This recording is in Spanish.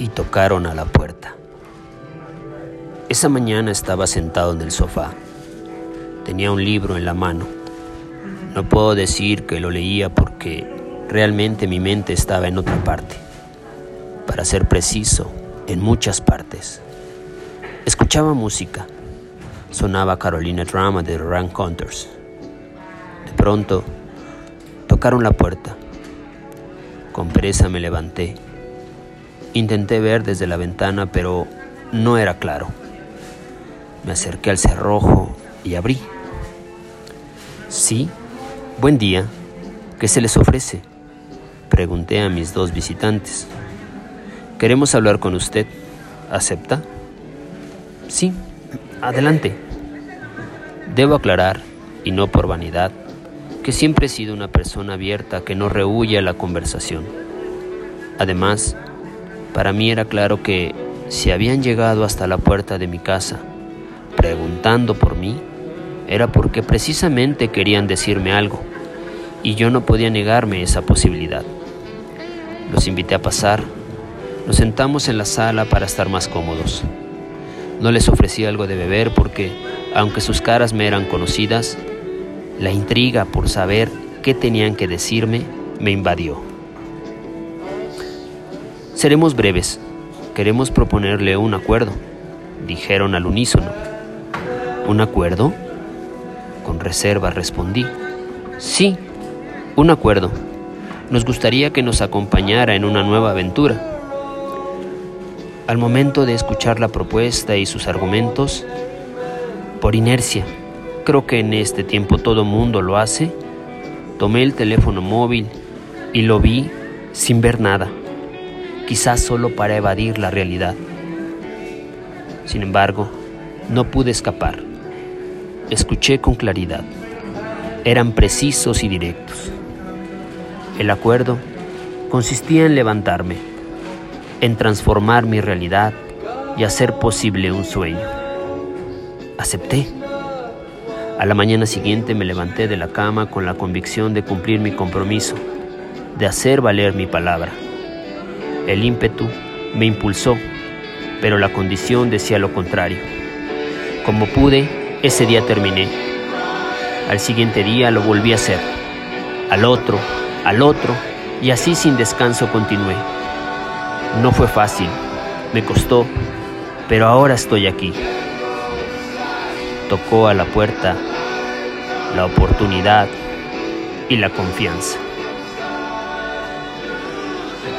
y tocaron a la puerta. Esa mañana estaba sentado en el sofá. Tenía un libro en la mano. No puedo decir que lo leía porque realmente mi mente estaba en otra parte. Para ser preciso, en muchas partes. Escuchaba música. Sonaba Carolina Drama de Rank Counters. De pronto, tocaron la puerta. Con pereza me levanté. Intenté ver desde la ventana, pero no era claro. Me acerqué al cerrojo y abrí. Sí, buen día. ¿Qué se les ofrece? Pregunté a mis dos visitantes. Queremos hablar con usted. ¿Acepta? Sí, adelante. Debo aclarar, y no por vanidad, que siempre he sido una persona abierta que no rehuye a la conversación. Además, para mí era claro que si habían llegado hasta la puerta de mi casa preguntando por mí, era porque precisamente querían decirme algo, y yo no podía negarme esa posibilidad. Los invité a pasar, nos sentamos en la sala para estar más cómodos. No les ofrecí algo de beber porque, aunque sus caras me eran conocidas, la intriga por saber qué tenían que decirme me invadió. Seremos breves. Queremos proponerle un acuerdo, dijeron al unísono. ¿Un acuerdo? Con reserva respondí. Sí, un acuerdo. Nos gustaría que nos acompañara en una nueva aventura. Al momento de escuchar la propuesta y sus argumentos, por inercia, creo que en este tiempo todo mundo lo hace, tomé el teléfono móvil y lo vi sin ver nada quizás solo para evadir la realidad. Sin embargo, no pude escapar. Escuché con claridad. Eran precisos y directos. El acuerdo consistía en levantarme, en transformar mi realidad y hacer posible un sueño. Acepté. A la mañana siguiente me levanté de la cama con la convicción de cumplir mi compromiso, de hacer valer mi palabra. El ímpetu me impulsó, pero la condición decía lo contrario. Como pude, ese día terminé. Al siguiente día lo volví a hacer. Al otro, al otro, y así sin descanso continué. No fue fácil, me costó, pero ahora estoy aquí. Tocó a la puerta la oportunidad y la confianza.